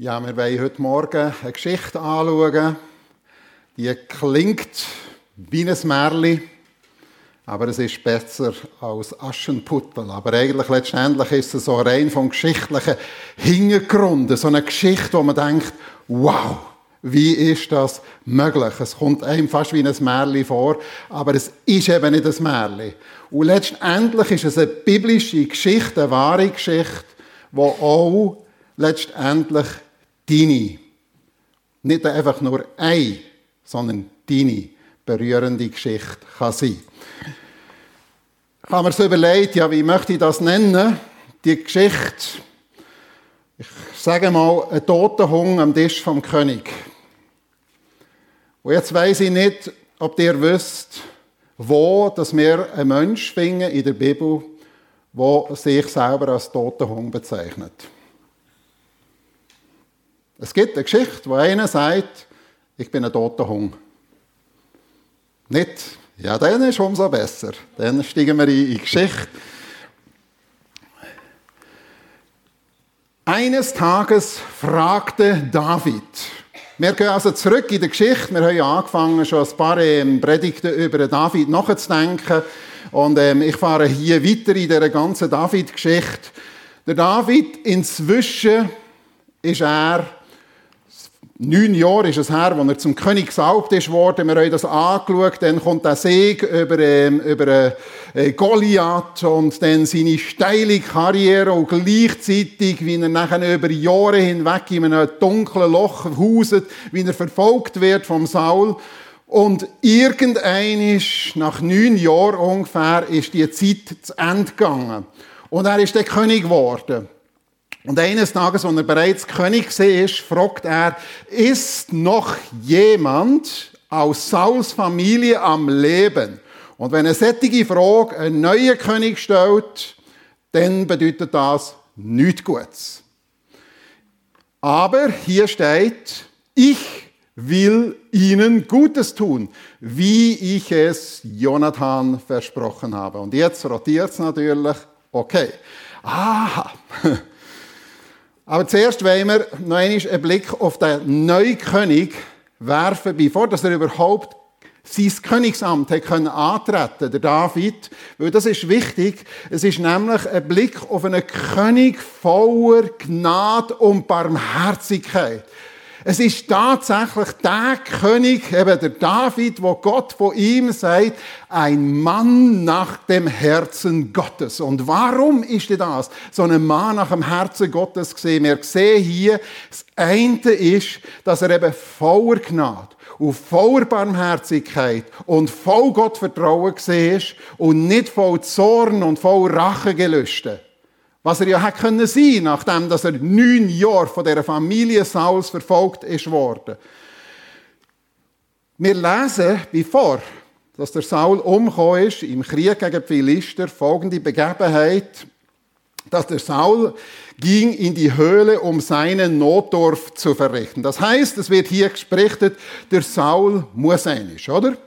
Ja, wir wollen heute Morgen eine Geschichte anschauen. Die klingt wie ein Märchen, aber es ist besser als Aschenputtel. Aber eigentlich letztendlich ist es so rein vom geschichtlichen Hintergrund. So eine Geschichte, wo man denkt, wow, wie ist das möglich? Es kommt einem fast wie ein Märchen vor, aber es ist eben nicht ein Märchen. Und letztendlich ist es eine biblische Geschichte, eine wahre Geschichte, die auch letztendlich deine, nicht einfach nur eine, sondern deine berührende Geschichte kann sein. Ich habe mir so überlegt, ja, wie möchte ich das nennen? Die Geschichte, ich sage mal, ein toter Hund am Tisch vom König. Und jetzt weiß ich nicht, ob ihr wisst, wo dass wir einen Mensch finden in der Bibel, der sich selber als toter Hund bezeichnet. Es gibt eine Geschichte, wo einer sagt, ich bin ein toter Hund. Nicht, ja, dann ist umso besser. Dann steigen wir in die Geschichte. Eines Tages fragte David, wir gehen also zurück in die Geschichte. Wir haben ja angefangen, schon ein paar ähm, Predigten über David nachzudenken. Und ähm, ich fahre hier weiter in dieser ganzen David-Geschichte. Der David, inzwischen ist er Neun Jahre ist es her, als er zum König gesalbt ist worden. Wir haben das angeschaut. Dann kommt der Sieg über, ähm, über äh, Goliath und dann seine steile Karriere und gleichzeitig, wie er nachher über Jahre hinweg in einem dunklen Loch hauset, wie er verfolgt wird vom Saul. Und irgendein nach neun Jahren ungefähr ist die Zeit zu Ende gegangen. Und er ist der König geworden. Und eines Tages, als er bereits König war, fragt er, ist noch jemand aus Sauls Familie am Leben? Und wenn eine sättige Frage einen neuen König stellt, dann bedeutet das nichts Gutes. Aber hier steht, ich will ihnen Gutes tun, wie ich es Jonathan versprochen habe. Und jetzt rotiert es natürlich, okay. Aha. Aber zuerst wollen wir noch einmal einen Blick auf den neuen König werfen, bevor dass er überhaupt sein Königsamt hat können antreten, der David. Weil das ist wichtig. Es ist nämlich ein Blick auf einen König voller Gnade und Barmherzigkeit. Es ist tatsächlich der König, eben der David, wo Gott von ihm sagt, ein Mann nach dem Herzen Gottes. Und warum ist das so ein Mann nach dem Herzen Gottes gesehen? Wir sehen hier, das eine ist, dass er eben voller Gnade und voller Barmherzigkeit und voll Gottvertrauen gesehen ist und nicht voll Zorn und voll Rachegelüste. Was er ja hätte können sein, nachdem dass er neun Jahre von der Familie Sauls verfolgt ist worden. Wir lesen, bevor dass der Saul umgekommen ist im Krieg gegen die Philister, folgende Begebenheit, dass der Saul ging in die Höhle, um seinen Notdorf zu verrichten. Das heißt, es wird hier gesprochen, der Saul muss einig, oder?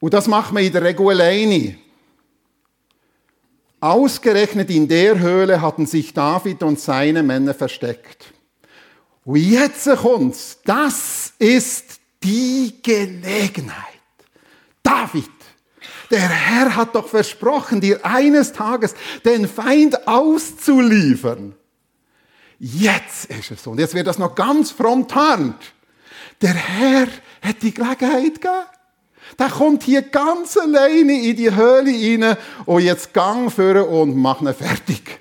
Und das macht man in der Regel alleine. Ausgerechnet in der Höhle hatten sich David und seine Männer versteckt. Und jetzt kommt's. Das ist die Gelegenheit. David, der Herr hat doch versprochen, dir eines Tages den Feind auszuliefern. Jetzt ist es so. Und jetzt wird das noch ganz fromm tarnt. Der Herr hat die Gelegenheit gegeben. Der kommt hier ganz alleine in die Höhle rein und jetzt Gang führen und mach ihn fertig.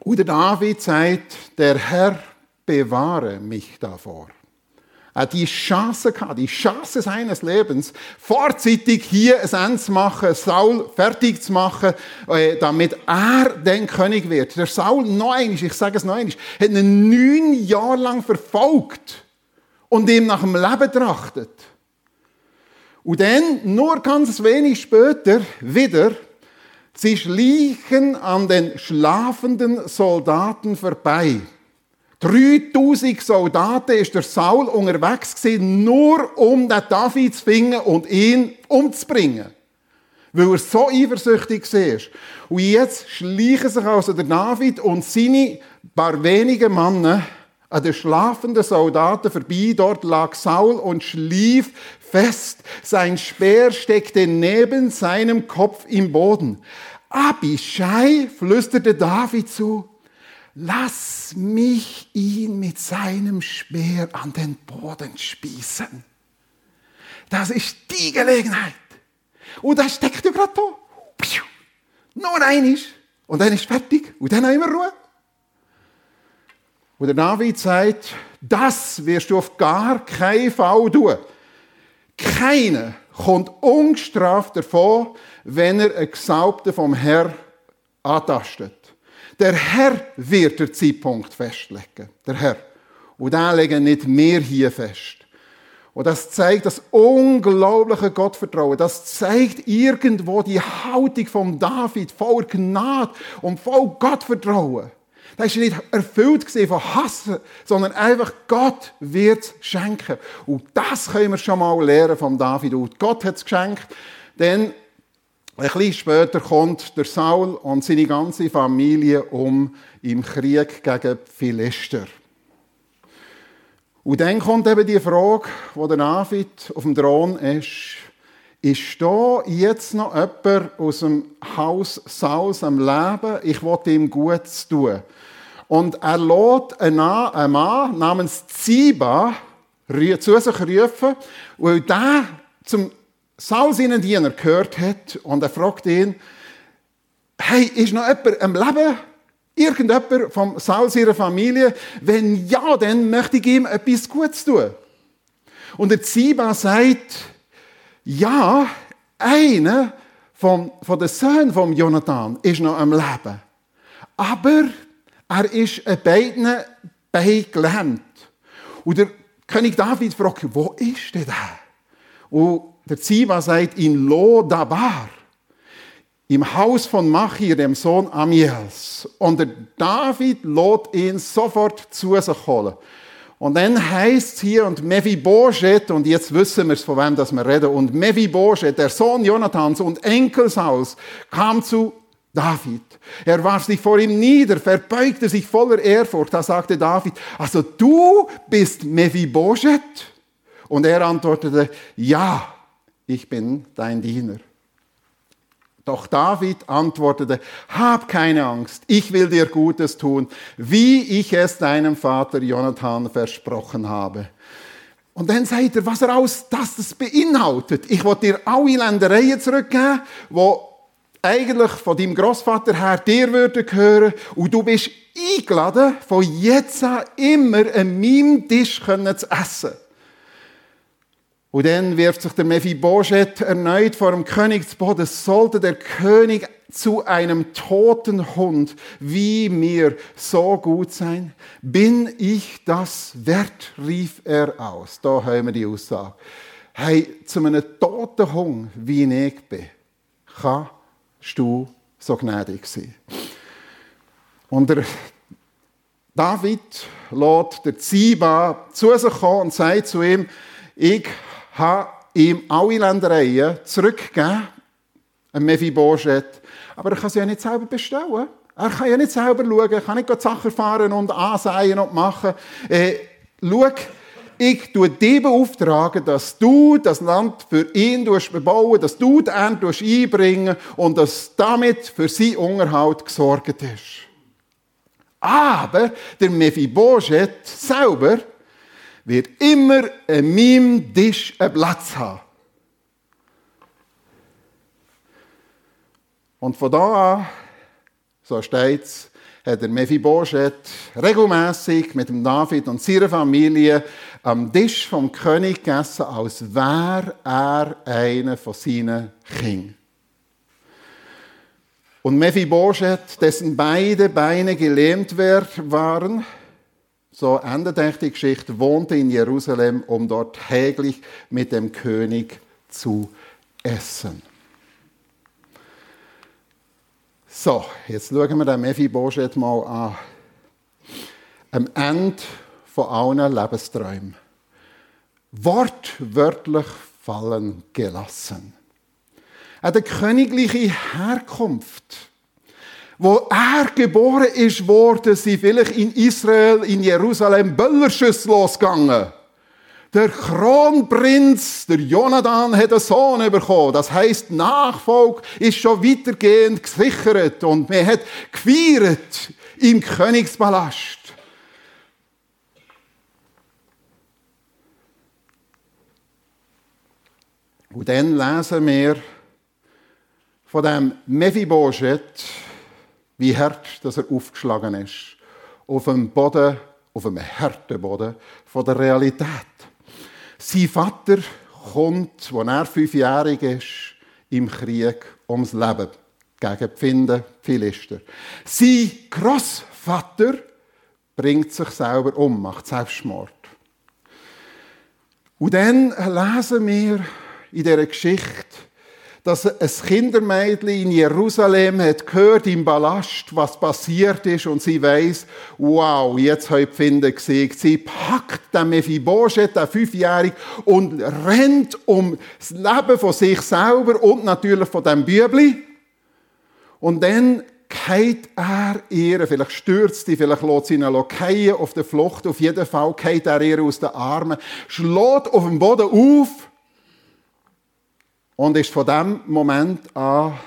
Und der David sagt, der Herr bewahre mich davor. Er die Chance gehabt, die Chance seines Lebens, vorzeitig hier ein Ende zu machen, Saul fertig zu machen, äh, damit er den König wird. Der Saul, noch ich sage es noch einmal, hat ihn neun Jahre lang verfolgt und ihm nach dem Leben trachtet. Und dann, nur ganz wenig später, wieder, sie schlichen an den schlafenden Soldaten vorbei. 3000 Soldaten ist der Saul unterwegs gewesen, nur um den David zu finden und ihn umzubringen. weil er so eifersüchtig war. Und jetzt schleichen sich also der David und seine paar wenigen Männer an den schlafenden Soldaten vorbei. Dort lag Saul und schlief fest. Sein Speer steckte neben seinem Kopf im Boden. Abishai flüsterte David zu, lass mich ihn mit seinem Speer an den Boden spießen. Das ist die Gelegenheit. Und das steckt ja gerade da. Nur einisch. Und dann ist fertig. Und dann haben wir Ruhe. Und der David sagt, das wirst du auf gar keinen Fall tun. Keiner kommt ungestraft davon, wenn er einen Gesalbten vom Herr antastet. Der Herr wird den Zeitpunkt festlegen. Der Herr. Und den legen nicht wir hier fest. Und das zeigt das unglaubliche Gottvertrauen. Das zeigt irgendwo die Haltung von David voller Gnade und voll Gottvertrauen. Das war nicht erfüllt von Hassen, sondern einfach Gott wird schenken. Und das können wir schon mal lernen von David. Und Gott hat es geschenkt, denn ein bisschen später kommt der Saul und seine ganze Familie um im Krieg gegen die Philister. Und dann kommt eben die Frage, wo der David auf dem Thron ist, ist da jetzt noch jemand aus dem Haus Sauls am Leben? Ich wollte ihm Gutes tun. Und er lädt einen Mann namens Ziba zu sich rufen, weil der zum Saul seinen Diener gehört hat und er fragt ihn, hey, ist noch jemand am Leben? Irgendjemand vom Saul seiner Familie? Wenn ja, dann möchte ich ihm etwas Gutes tun. Und der Ziba sagt, ja, einer von, von den Söhnen von Jonathan ist noch am Leben. Aber er ist an beiden Beinen gelähmt. Und der König David fragt, wo ist der? Und der Ziba sagt, in Lo Dabar im Haus von Machir, dem Sohn Amiels. Und der David lädt ihn sofort zu sich holen. Und dann heißt es hier, und Mephibosheth, und jetzt wissen wir, von wem das wir reden, und Mephibosheth, der Sohn Jonathans und Enkel Sauls, kam zu David. Er warf sich vor ihm nieder, verbeugte sich voller Ehrfurcht. Da sagte David, also du bist Mephibosheth? Und er antwortete, ja, ich bin dein Diener. Doch David antwortete, hab keine Angst, ich will dir Gutes tun, wie ich es deinem Vater Jonathan versprochen habe. Und dann sagt er, was er aus das, das beinhaltet. Ich will dir alle Ländereien zurückgeben, wo eigentlich von deinem Großvater her dir würden gehören und du bist eingeladen, von jetzt an immer an meinem Tisch zu essen. Und dann wirft sich der Mephibosheth erneut vor dem König zu Boden. Sollte der König zu einem toten Hund wie mir so gut sein? Bin ich das wert? rief er aus. Da haben wir die Aussage. Hey, zu einem toten Hund wie ich bin, kannst du so gnädig sein. Und der David lädt der Ziba zu sich kommen und sagt zu ihm, ich habe ihm alle Ländereien zurückgegeben, ein Mephibosheth. Aber er kann sie ja nicht selber bestellen. Er kann ja nicht selber schauen, er kann nicht die Sachen fahren und ansehen und machen. Äh, schau, ich tue dir beauftragen, dass du das Land für ihn bebauen, dass du die Ernte einbringen und dass damit für seinen Unterhalt gesorgt ist. Aber der Mephibosheth selber wird immer an meinem Tisch einen Platz haben. Und von da an, so steht es, hat der Mephibosheth regelmäßig mit dem David und seiner Familie am Tisch vom König gegessen, als wäre er einer von seinen Kindern. Und Mephibosheth, dessen beide Beine gelähmt waren, so endet eigentlich die Geschichte, wohnte in Jerusalem, um dort täglich mit dem König zu essen. So, jetzt schauen wir den Mephibosheth mal an. Am Ende von allen Lebensträumen. Wortwörtlich fallen gelassen. eine königliche Herkunft. Wo er geboren ist worden, sind vielleicht in Israel, in Jerusalem Böllerschüsse losgegangen. Der Kronprinz, der Jonathan, hat einen Sohn bekommen. Das heißt, Nachfolg ist schon weitergehend gesichert und man hat gefeiert im Königspalast. Und dann lesen wir von dem Mephibosheth, wie hart dass er aufgeschlagen ist. Auf dem Boden, auf einem harten Boden von der Realität. Sein Vater kommt, als er fünfjährig ist, im Krieg ums Leben gegen die Finden, Philister. Sein Großvater bringt sich selber um, macht Selbstmord. Und dann lesen wir in dieser Geschichte, dass ein Kindermädchen in Jerusalem hat gehört im Ballast, was passiert ist und sie weiß, wow, jetzt habe ich die Finde gesehen. Sie packt den Mephibosheth, den Fünfjährigen, und rennt um das Leben von sich selber und natürlich von dem Bübli. Und dann geht er ihr, vielleicht stürzt sie, vielleicht lässt sie ihn fallen auf der Flucht, auf jeden Fall geht er ihr aus den Armen, schlägt auf dem Boden auf, und ist von dem Moment an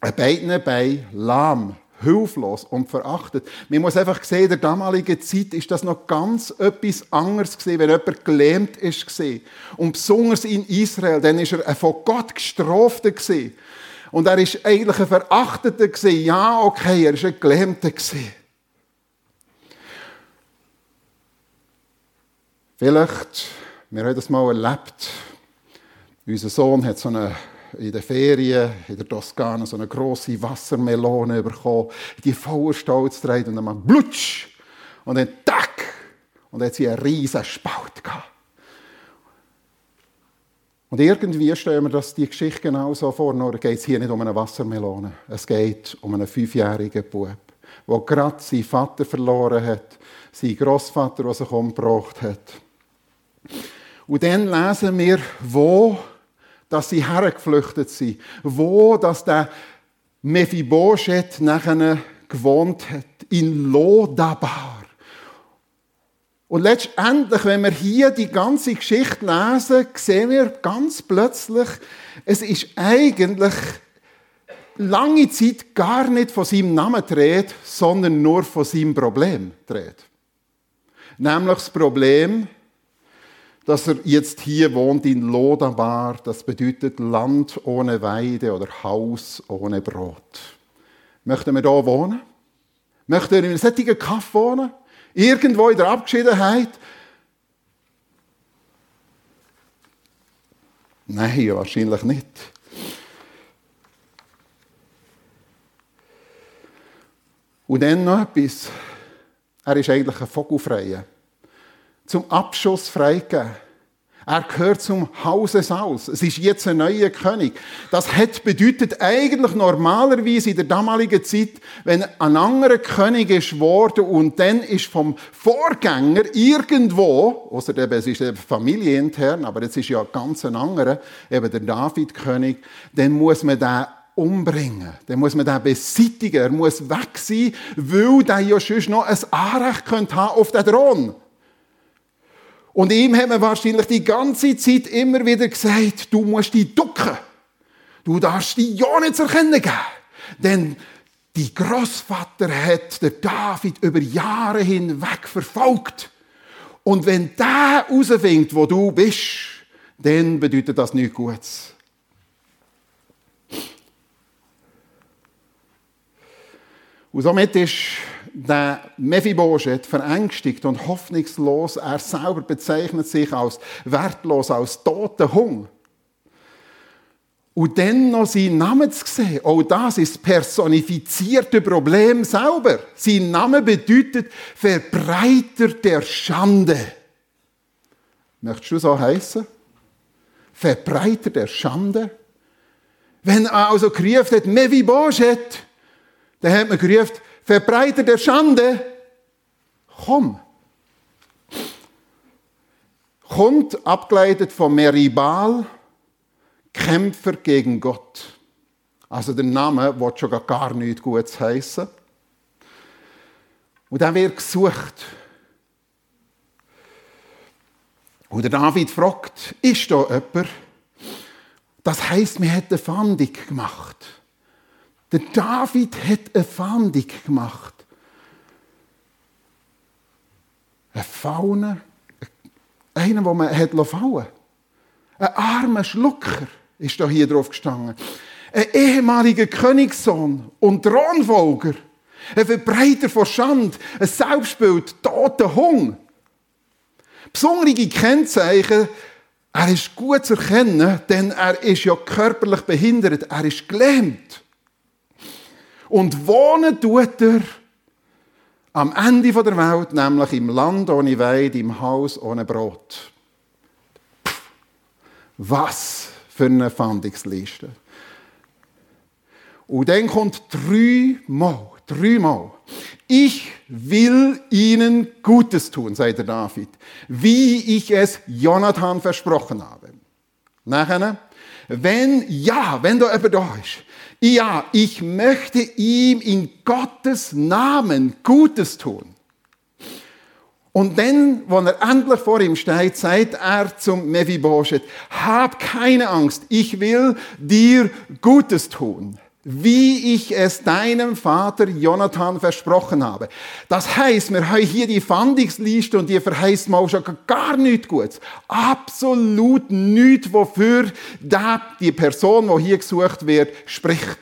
ein beiden Bein lahm, hilflos und verachtet. Man muss einfach sehen, in der damaligen Zeit ist das noch ganz etwas anderes gewesen, wenn jemand gelähmt ist. Und besonders in Israel, dann ist er ein von Gott gestrafter gewesen. Und er ist eigentlich ein Verachteter gewesen. Ja, okay, er ist ein Gelähmter gewesen. Vielleicht, wir haben das mal erlebt, unser Sohn hat so eine, in den Ferien in der Toskana so eine große Wassermelone bekommen, die voller Stolz dreht und dann mal blutsch und dann tack und dann hat sie einen riesen Spalt gehabt. Und irgendwie stellen wir das die Geschichte genau so vor, nur geht es hier nicht um eine Wassermelone. Es geht um einen fünfjährigen Bub, der gerade seinen Vater verloren hat, seinen Großvater, der sich umgebracht hat. Und dann lesen wir, wo dass sie hergeflüchtet sind. Wo, dass der Mephibosheth nachher gewohnt hat. In Lodabar. Und letztendlich, wenn wir hier die ganze Geschichte lesen, sehen wir ganz plötzlich, es ist eigentlich lange Zeit gar nicht von seinem Namen dreht, sondern nur von seinem Problem dreht. Nämlich das Problem, dass er jetzt hier wohnt in Lodabar. Das bedeutet Land ohne Weide oder Haus ohne Brot. Möchten wir hier wohnen? Möchten wir in einem solchen Kaff wohnen? Irgendwo in der Abgeschiedenheit? Nein, wahrscheinlich nicht. Und dann noch etwas. Er ist eigentlich ein Vogelfreier zum Abschuss freigegeben. Er gehört zum Hause Saus. Es ist jetzt ein neuer König. Das hat bedeutet eigentlich normalerweise in der damaligen Zeit, wenn ein anderer König ist worden und dann ist vom Vorgänger irgendwo, außer eben, es ist familienintern, aber jetzt ist ja ganz ein anderer, eben der David-König, dann muss man den umbringen. Dann muss man den beseitigen. Er muss weg sein, weil der ja sonst noch ein Anrecht könnte haben auf den Thron. Und ihm hat man wahrscheinlich die ganze Zeit immer wieder gesagt, du musst dich ducken. Du darfst dich ja nicht zu erkennen geben. Denn die Großvater hat den David über Jahre hinweg verfolgt. Und wenn der herausfindet, wo du bist, dann bedeutet das nichts Gutes. Und somit ist der Mephibosheth verängstigt und hoffnungslos. Er selber bezeichnet sich als wertlos, als toter Hung. Und dann noch seinen Namen zu sehen, auch das ist personifizierte Problem selber. Sein Name bedeutet Verbreiter der Schande. Möchtest du so heißen? Verbreiter der Schande? Wenn er also gerufen hat, Mephibosheth, dann hat man gerufen, Verbreiter der Schande, komm. Kommt abgeleitet von Meribal, Kämpfer gegen Gott. Also der Name wird schon gar nichts Gutes heißen. Und dann wird gesucht. Und der David fragt, ist da jemand? Das heißt, mir hat eine Fahndung gemacht. Der David hat eine Fahndung gemacht. Eine Faune, einen, den man hat fallen Ein armer Schlucker ist hier drauf gestanden. Ein ehemaliger Königssohn und Thronfolger. Ein Verbreiter von Schand, ein Selbstbild, toter Hung. Besondere Kennzeichen, er ist gut zu erkennen, denn er ist ja körperlich behindert, er ist gelähmt. Und wohnen tut er am Ende der Welt, nämlich im Land ohne Weid, im Haus ohne Brot. Was für eine Fandungsliste. Und dann kommt dreimal, dreimal. Ich will ihnen Gutes tun, sagt der David, wie ich es Jonathan versprochen habe. Nachher, wenn, ja, wenn da jemand da ist, ja, ich möchte ihm in Gottes Namen Gutes tun. Und dann, wenn er endlich vor ihm steht, sagt er zum Mephibosheth, hab keine Angst, ich will dir Gutes tun wie ich es deinem Vater Jonathan versprochen habe. Das heißt, wir haben hier die Fandungsliste und die verheißt mal schon gar nichts Gutes. Absolut nichts, wofür die Person, die hier gesucht wird, spricht.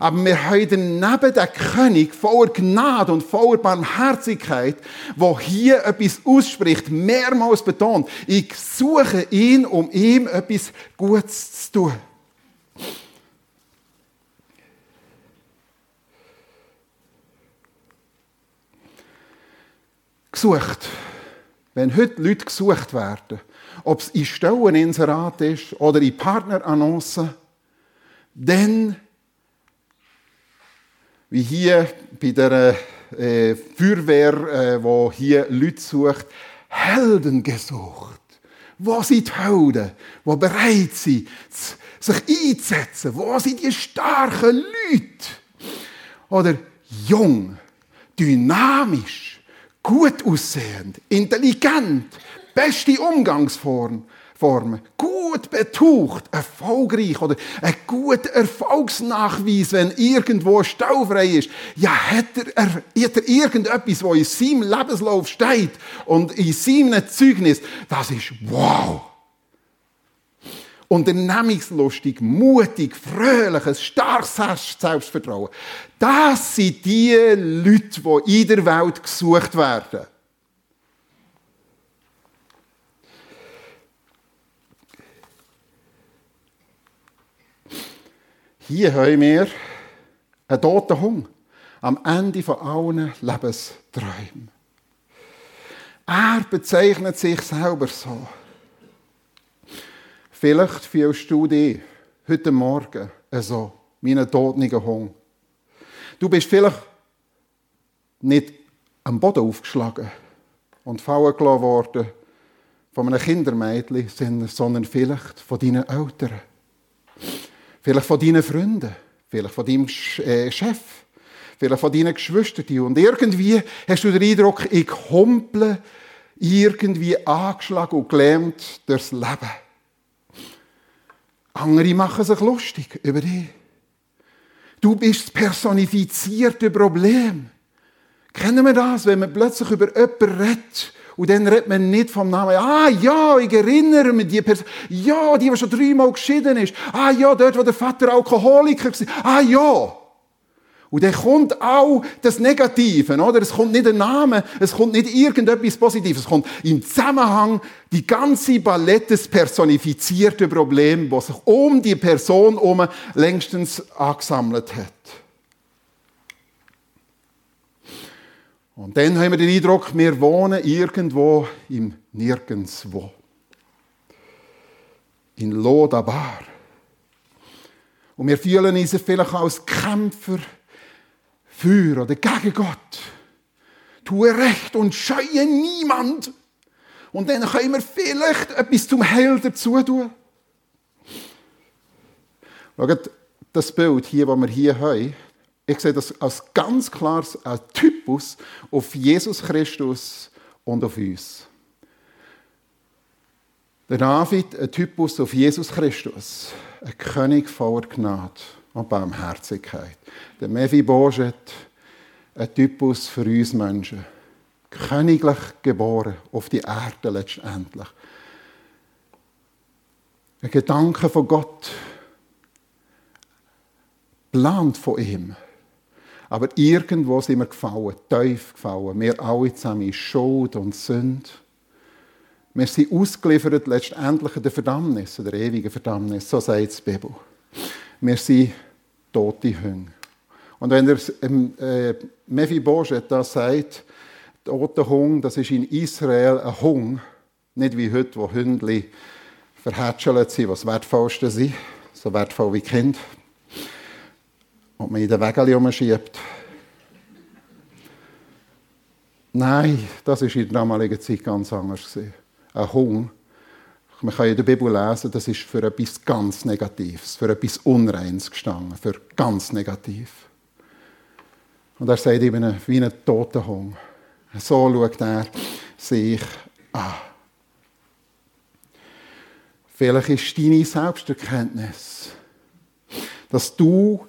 Aber wir haben neben den König voller Gnade und voller Barmherzigkeit, wo hier etwas ausspricht, mehrmals betont, ich suche ihn, um ihm etwas Gutes zu tun. Gesucht. Wenn heute Leute gesucht werden, ob es in Stelleninserat ist oder in Partnerannoncen, dann, wie hier bei der äh, Feuerwehr, äh, wo hier Leute sucht, Helden gesucht. Wo sind die Helden, die bereit sind, sich einzusetzen? Wo sind die starken Leute? Oder jung, dynamisch, gut aussehend, intelligent, beste Umgangsform, Formen, gut betucht, erfolgreich oder ein guter Erfolgsnachweis, wenn irgendwo staufrei ist. Ja, hat er, hat er irgendetwas, was in seinem Lebenslauf steht und in seinem Zeugnis, das ist wow unternehmungslustig, mutig, fröhlich, ein starkes Selbstvertrauen. Das sind die Leute, die in der Welt gesucht werden. Hier haben wir einen toten Hund am Ende von allen Lebensträumen. Er bezeichnet sich selber so. Vielleicht fühlst du dich heute Morgen so, wie ein todniger Hund. Du bist vielleicht nicht am Boden aufgeschlagen und fallen gelassen worden von einem Kindermädchen, sondern vielleicht von deinen Eltern. Vielleicht von deinen Freunden. Vielleicht von deinem äh, Chef. Vielleicht von deinen Geschwistern. Und irgendwie hast du den Eindruck, ich humple irgendwie angeschlagen und gelähmt durchs Leben. Andere machen sich lustig über dich. Du bist das personifizierte Problem. Kennen wir das, wenn man plötzlich über jemanden redet und dann redet man nicht vom Namen. Ah ja, ich erinnere mich die Person. Ja, die, die schon dreimal geschieden ist. Ah ja, dort, wo der Vater Alkoholiker war. Ah ja. Und dann kommt auch das Negative, oder? Es kommt nicht ein Name, es kommt nicht irgendetwas Positives, es kommt im Zusammenhang die ganze Palette des personifizierten Problem, was sich um die Person herum längstens angesammelt hat. Und dann haben wir den Eindruck, wir wohnen irgendwo im Nirgendwo. In Lodabar. Und wir fühlen uns vielleicht als Kämpfer für oder gegen Gott. Tue Recht und scheue niemand. Und dann können wir vielleicht etwas zum Heil dazu tun. Schaut, das Bild hier, das wir hier haben, ich sehe das als ganz klares Typus auf Jesus Christus und auf uns. Der David, ein Typus auf Jesus Christus, ein König voller Gnade und Barmherzigkeit. Der Mephibosheth, ein Typus für uns Menschen. Königlich geboren auf die Erde letztendlich. Ein Gedanke von Gott, plant von ihm. Aber irgendwo sind wir gefallen, tief gefallen. Wir alle zusammen in Schuld und Sünde. Wir sind ausgeliefert letztendlich der Verdammnis, der ewigen Verdammnis, so sagt die Bibel. Wir sind tote Hunde. Und wenn er ähm, äh, Mephibosheth da sagt, tote Hung, das ist in Israel ein Hung, nicht wie heute, wo Hündli verhätschelt sind, was wertvollste sind, so wertvoll wie Kind, und man in den Wägel umschiebt. Nein, das war in der damaligen Zeit ganz anders. Ein Hung, man kann in der Bibel lesen, das ist für etwas ganz Negatives, für etwas Unreins gestanden, für ganz negativ. Und er sagt eben wie ein toter Hund. So schaut er sich an. Vielleicht ist deine Selbsterkenntnis, dass du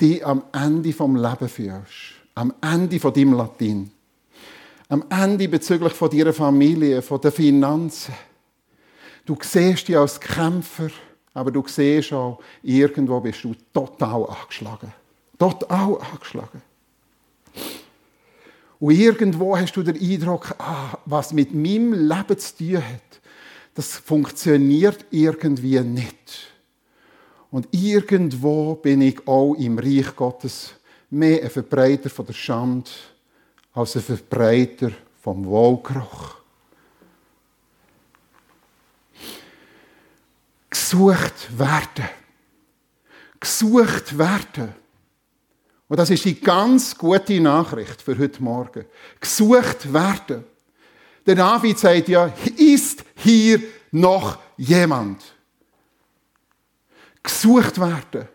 dich am Ende vom Leben fühlst, am Ende von deinem Latin, am Ende bezüglich von deiner Familie, von den Finanzen. Du siehst dich als Kämpfer, aber du siehst auch, irgendwo bist du total angeschlagen. Total angeschlagen. Und irgendwo hast du den Eindruck, ah, was mit meinem Leben zu tun hat, das funktioniert irgendwie nicht. Und irgendwo bin ich auch im Reich Gottes mehr ein Verbreiter von der Schande als ein Verbreiter vom Wohlgeruch. Gesucht werden. Gesucht werden. Und das ist die ganz gute Nachricht für heute Morgen. Gesucht werden. Der David sagt ja, ist hier noch jemand? gesucht werden.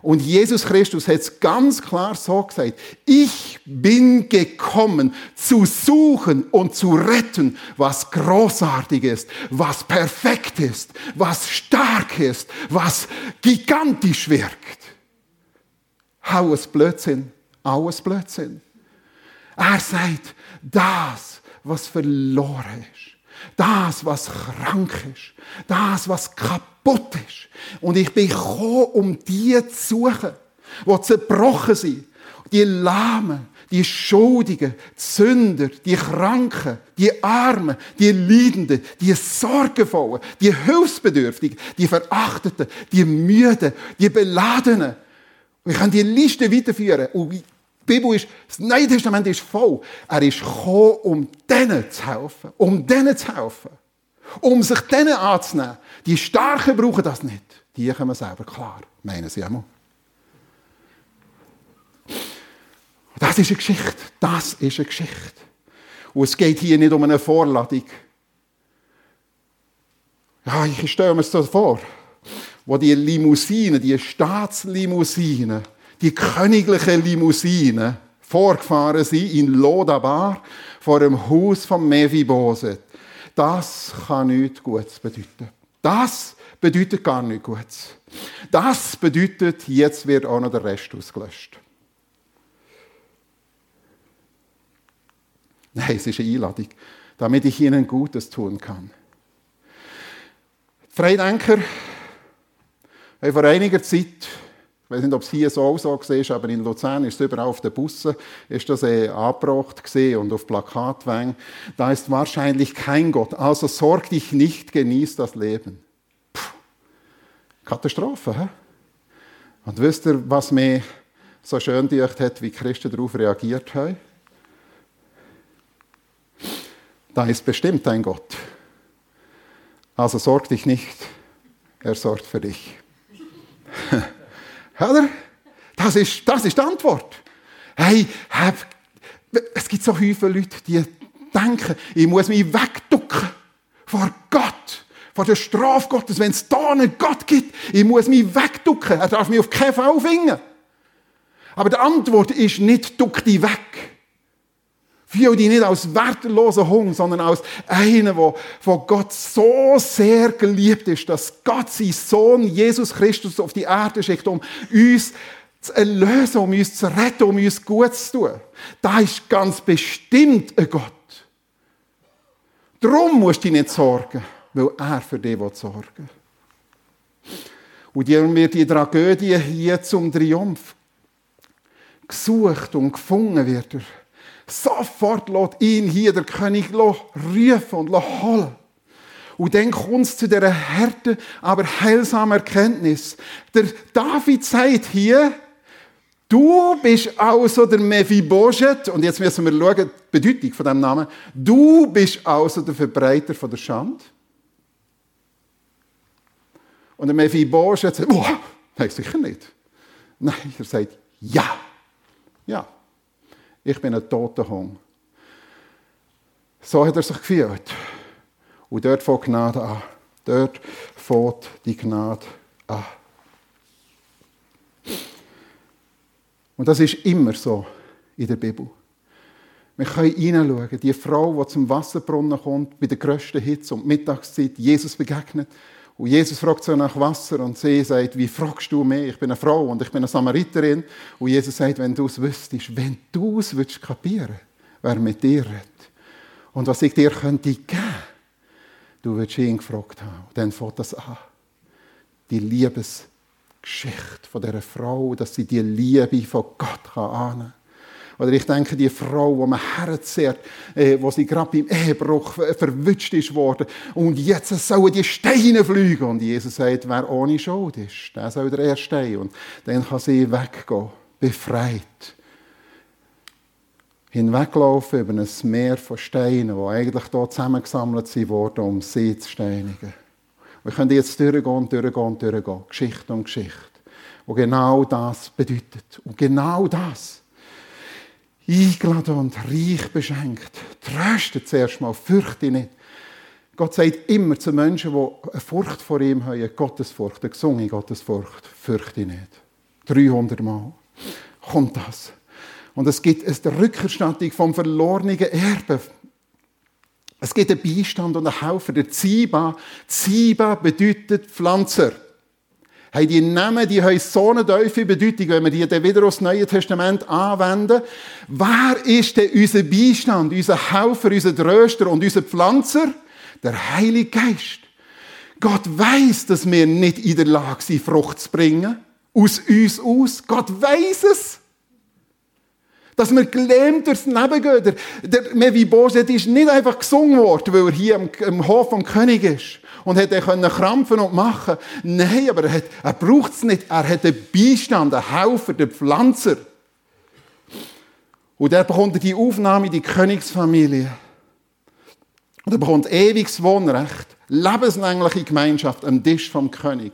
Und Jesus Christus hat es ganz klar so gesagt. Ich bin gekommen, zu suchen und zu retten, was großartig ist, was perfekt ist, was stark ist, was gigantisch wirkt. Alles Blödsinn, alles Blödsinn. Er sagt, das, was verloren ist, das, was krank ist, das, was kaputt ist. Und ich bin gekommen, um die zu suchen, die zerbrochen sind. Die Lahmen, die Schuldigen, die Sünder, die Kranken, die Armen, die Leidenden, die Sorgenvollen, die Hilfsbedürftigen, die Verachteten, die Müden, die Beladenen. Ich kann die Liste weiterführen. Und Bibel ist, das Neue Testament ist voll. Er ist gekommen, um denen zu helfen. Um denen zu helfen um sich denen anzunehmen. Die Starken brauchen das nicht. Die kommen selber klar, meinen sie einmal. Das ist eine Geschichte. Das ist eine Geschichte. Und es geht hier nicht um eine Vorladung. Ja, ich stelle mir so vor, wo die Limousinen, die Staatslimousinen, die königlichen Limousinen vorgefahren sind in Lodabar vor dem Haus von Mephibosheth das kann nichts Gutes bedeuten. Das bedeutet gar nichts Gutes. Das bedeutet, jetzt wird auch noch der Rest ausgelöscht. Nein, es ist eine Einladung, damit ich Ihnen Gutes tun kann. Freidenker haben vor einiger Zeit ich weiß nicht, ob es hier so auch so war, aber in Luzern ist es überall auf den Bussen ist das eh angebracht und auf Plakatwängen. Da ist wahrscheinlich kein Gott. Also sorg dich nicht, genieß das Leben. Puh. Katastrophe, hä? Und wisst ihr, was mir so schön gedacht hat, wie Christen darauf reagiert haben? Da ist bestimmt ein Gott. Also sorg dich nicht, er sorgt für dich. Oder? Das ist, das ist die Antwort. Hey, es gibt so viele Leute, die denken, ich muss mich wegducken vor Gott, vor der Strafe Gottes, wenn es da einen Gott gibt. Ich muss mich wegducken. Er darf mich auf keinen Fall finden. Aber die Antwort ist nicht, duck dich weg. Fühl dich nicht als wertloser Hund, sondern als einer, der von Gott so sehr geliebt ist, dass Gott seinen Sohn Jesus Christus auf die Erde schickt, um uns zu erlösen, um uns zu retten, um uns gut zu tun. Da ist ganz bestimmt ein Gott. Darum musst du dich nicht sorgen, weil er für dich sorgen will. Und die wird die Tragödie hier zum Triumph gesucht und gefunden wird er. Sofort lässt ihn hier der König rufen und holen. Und dann kommt es zu dieser Härte, aber heilsamen Erkenntnis. Der David sagt hier, du bist also der Mephibosheth, und jetzt müssen wir schauen, die Bedeutung von diesem Namen. Du bist also der Verbreiter von der Schande. Und der Mephibosheth sagt, oh, nein, sicher nicht. Nein, er sagt, ja. Ja, ich bin ein toter Hund. So hat er sich gefühlt. Und dort fängt Gnade an. Dort fängt die Gnade an. Und das ist immer so in der Bibel. Wir können hineinschauen. Die Frau, die zum Wasserbrunnen kommt, bei der grössten Hitze und Mittagszeit Jesus begegnet. Und Jesus fragt sie nach Wasser und sie sagt, wie fragst du mich? Ich bin eine Frau und ich bin eine Samariterin. Und Jesus sagt, wenn du es wüsstest, wenn du es würdest kapieren, wer mit dir redet und was ich dir könnte geben, du würdest ihn gefragt haben. Und dann fängt das an. Die Liebesgeschichte von dieser Frau, dass sie die Liebe von Gott annehmen kann. Oder ich denke, die Frau, die man herzehrt, äh, wo sie gerade beim Ehebruch verwünscht ist worden. Und jetzt sollen die Steine fliegen. Und Jesus sagt, wer ohne Schuld ist, der soll der erste stehen. Und dann kann sie weggehen, befreit. Hinweglaufen über ein Meer von Steinen, die eigentlich hier zusammengesammelt wurden, um sie zu steinigen. Wir können jetzt durchgehen, durchgehen, durchgehen. Geschichte um Geschichte. Und genau das bedeutet. Und genau das eingeladen und reich beschenkt. Tröstet zuerst mal, fürchte nicht. Gott sagt immer zu Menschen, die eine Furcht vor ihm haben, Gottesfurcht, eine gesungene Gottesfurcht, fürchte nicht. 300 Mal kommt das. Und es gibt eine Rückerstattung vom verlorenen Erbe. Es gibt einen Beistand und einen Haufen. Der Ziba. Ziba bedeutet Pflanzer haben die Namen, die haben so eine tiefe Bedeutung, wenn wir die dann wieder aufs Neue Testament anwenden. Wer ist denn unser Beistand, unser Helfer, unser Tröster und unser Pflanzer? Der Heilige Geist. Gott weiß, dass wir nicht in der Lage sind, Frucht zu bringen. Aus uns aus. Gott weiß es. Dass wir gelähmt durchs Leben gehen. Der, der Mephibosheth ist nicht einfach gesungen worden, weil er hier im, im Hof vom König ist und hätte können krampfen und machen. Nein, aber er, hat, er braucht es nicht. Er hat einen Beistand, einen Helfer, den Pflanzer. Und er bekommt die Aufnahme in die Königsfamilie. Und er bekommt ewiges Wohnrecht, lebenslängliche Gemeinschaft am Tisch vom König.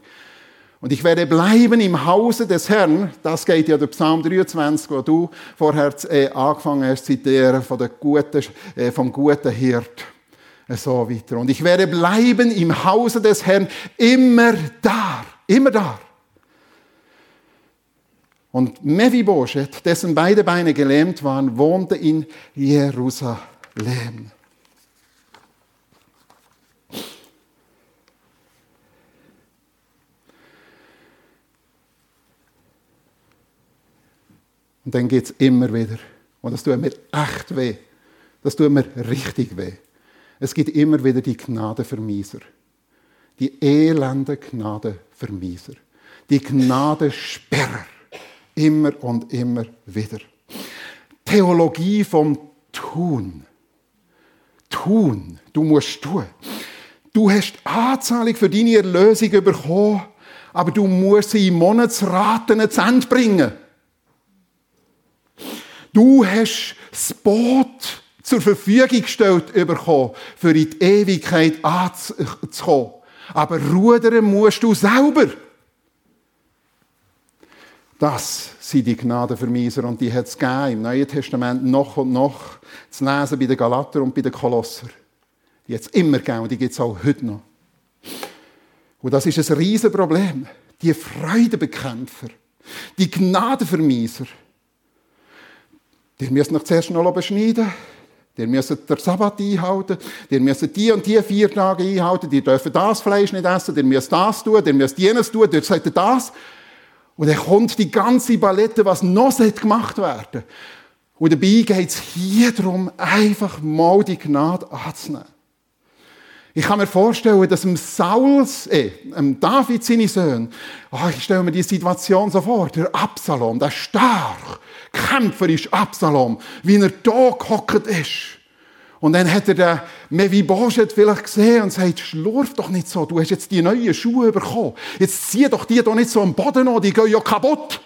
Und ich werde bleiben im Hause des Herrn. Das geht ja der Psalm 23, wo du vorher äh, angefangen hast, zitieren von der guten, äh, vom guten Hirt so weiter. Und ich werde bleiben im Hause des Herrn immer da, immer da. Und Mephibosheth, dessen beide Beine gelähmt waren, wohnte in Jerusalem. Und dann geht es immer wieder. Und das tut mir echt weh. Das tut mir richtig weh. Es gibt immer wieder die Gnadenvermieser. Die elende Gnadenvermieser. Die Gnadensperrer. Immer und immer wieder. Theologie vom Tun. Tun. Du musst tun. Du hast Anzahlung für deine Erlösung bekommen, aber du musst sie in Monatsraten zu Ende bringen. Du hast das Boot zur Verfügung gestellt bekommen, für in die Ewigkeit anzukommen. Aber rudern musst du selber. Das sind die Gnadenvermieser und die hat es im Neuen Testament noch und noch zu lesen bei den Galater und bei den Kolosser. Die hat es immer gegeben und die gibt es auch heute noch. Und das ist ein Riesenproblem. Die Freudebekämpfer, die Gnadenvermieser, die müssen noch zuerst noch beschneiden. Die müssen den Sabbat einhalten. Die müssen die und die vier Tage einhalten. Die dürfen das Fleisch nicht essen. Die müssen das tun. Die müssen jenes tun. Sagt er das. Und dann kommt die ganze Palette, was noch gemacht werden Und dabei geht es hier darum, einfach mal die Gnade anzunehmen. Ich kann mir vorstellen, dass dem Sauls, äh, dem David seine Söhne, oh, ich stelle mir die Situation so vor, der Absalom, der stark, kämpferisch Absalom, wie er da gehockt ist. Und dann hat er den Mephibosheth vielleicht gesehen und sagt, schlurf doch nicht so, du hast jetzt die neuen Schuhe bekommen. Jetzt zieh doch die doch nicht so am Boden an, die gehen ja kaputt.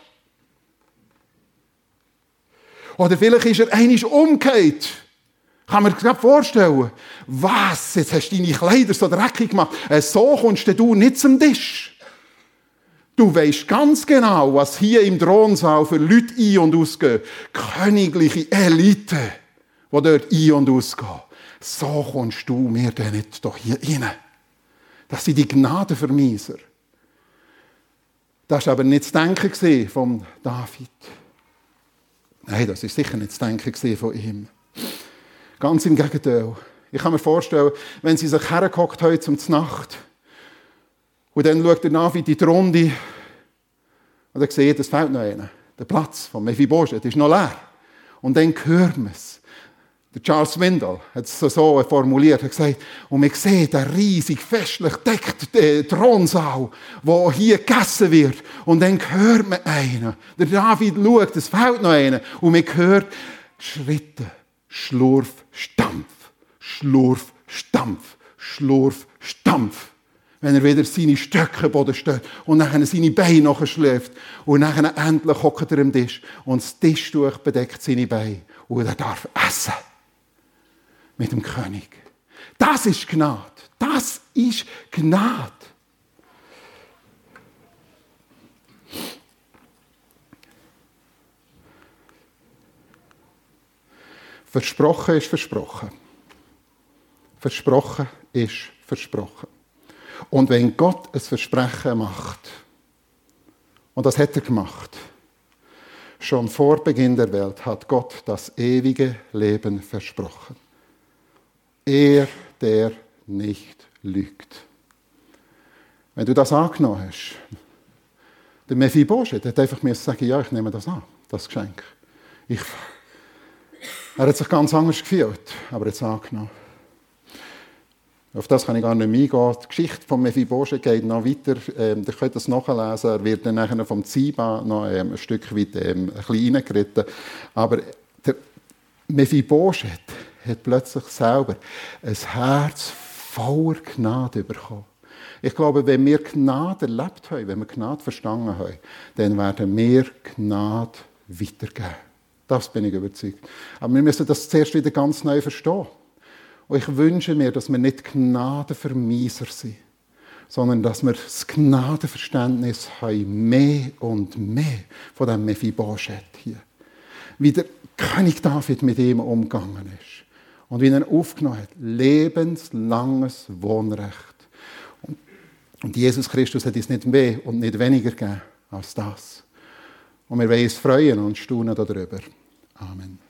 Oder vielleicht ist er einig umgekehrt. Kann man sich vorstellen. Was? Jetzt hast du deine Kleider so dreckig gemacht. Äh, so kommst du nicht zum Tisch. Du weißt ganz genau, was hier im Thronsaal für Leute ein- und ausgehen. Königliche Elite, die dort ein- und ausgehen. So kommst du mir denn nicht doch hier rein. Das sind die Gnadenvermieser. Das war aber nicht das Denken von David. Nein, das ist sicher nicht das Denken von ihm. Ganz im Gegenteil. Ich kann mir vorstellen, wenn sie sich hergehockt haben zum Nacht, und dann schaut er nach in die Runde und er sieht, es fehlt noch einer. Der Platz von Mephibosheth ist noch leer. Und dann hören wir es. Der Charles Wendell hat es so formuliert, er hat gesagt, und wir sehen den riesig festlich deckten Thronsaal, wo hier gegessen wird. Und dann hört man einen. Der David schaut, es fehlt noch einer. Und man hört Schritte, Schlurf, Stampf, Schlurf, Stampf, Schlurf, Stampf wenn er wieder seine Stöcke am Boden steht und nachher seine Beine nachschläft und nachher endlich hockt er am Tisch und das Tischtuch bedeckt seine Beine und er darf essen mit dem König. Das ist Gnade. Das ist Gnade. Versprochen ist versprochen. Versprochen ist versprochen. Und wenn Gott ein Versprechen macht, und das hat er gemacht, schon vor Beginn der Welt hat Gott das ewige Leben versprochen. Er, der nicht lügt. Wenn du das angenommen hast, der Mephibosheth hat einfach mir sagen, ja, ich nehme das an, das Geschenk. Ich, er hat sich ganz anders gefühlt, aber jetzt angenommen. Auf das kann ich gar nicht mehr eingehen. Die Geschichte von Mephibosheth geht noch weiter. Ähm, ihr könnt das nachlesen. Er wird dann nachher vom Ziba noch ähm, ein Stück weit ähm, ein bisschen reingeritten. Aber der Mephibosheth hat plötzlich selber ein Herz voller Gnade bekommen. Ich glaube, wenn wir Gnade erlebt haben, wenn wir Gnade verstanden haben, dann werden wir Gnade weitergeben. Das bin ich überzeugt. Aber wir müssen das zuerst wieder ganz neu verstehen. Und ich wünsche mir, dass wir nicht Gnadenvermieser sind, sondern dass wir das Gnadenverständnis haben, mehr und mehr von dem Mephibosheth hier. Wie der König David mit ihm umgegangen ist. Und wie er aufgenommen hat. Lebenslanges Wohnrecht. Und Jesus Christus hat uns nicht mehr und nicht weniger gegeben als das. Und wir wollen uns freuen und staunen darüber. Amen.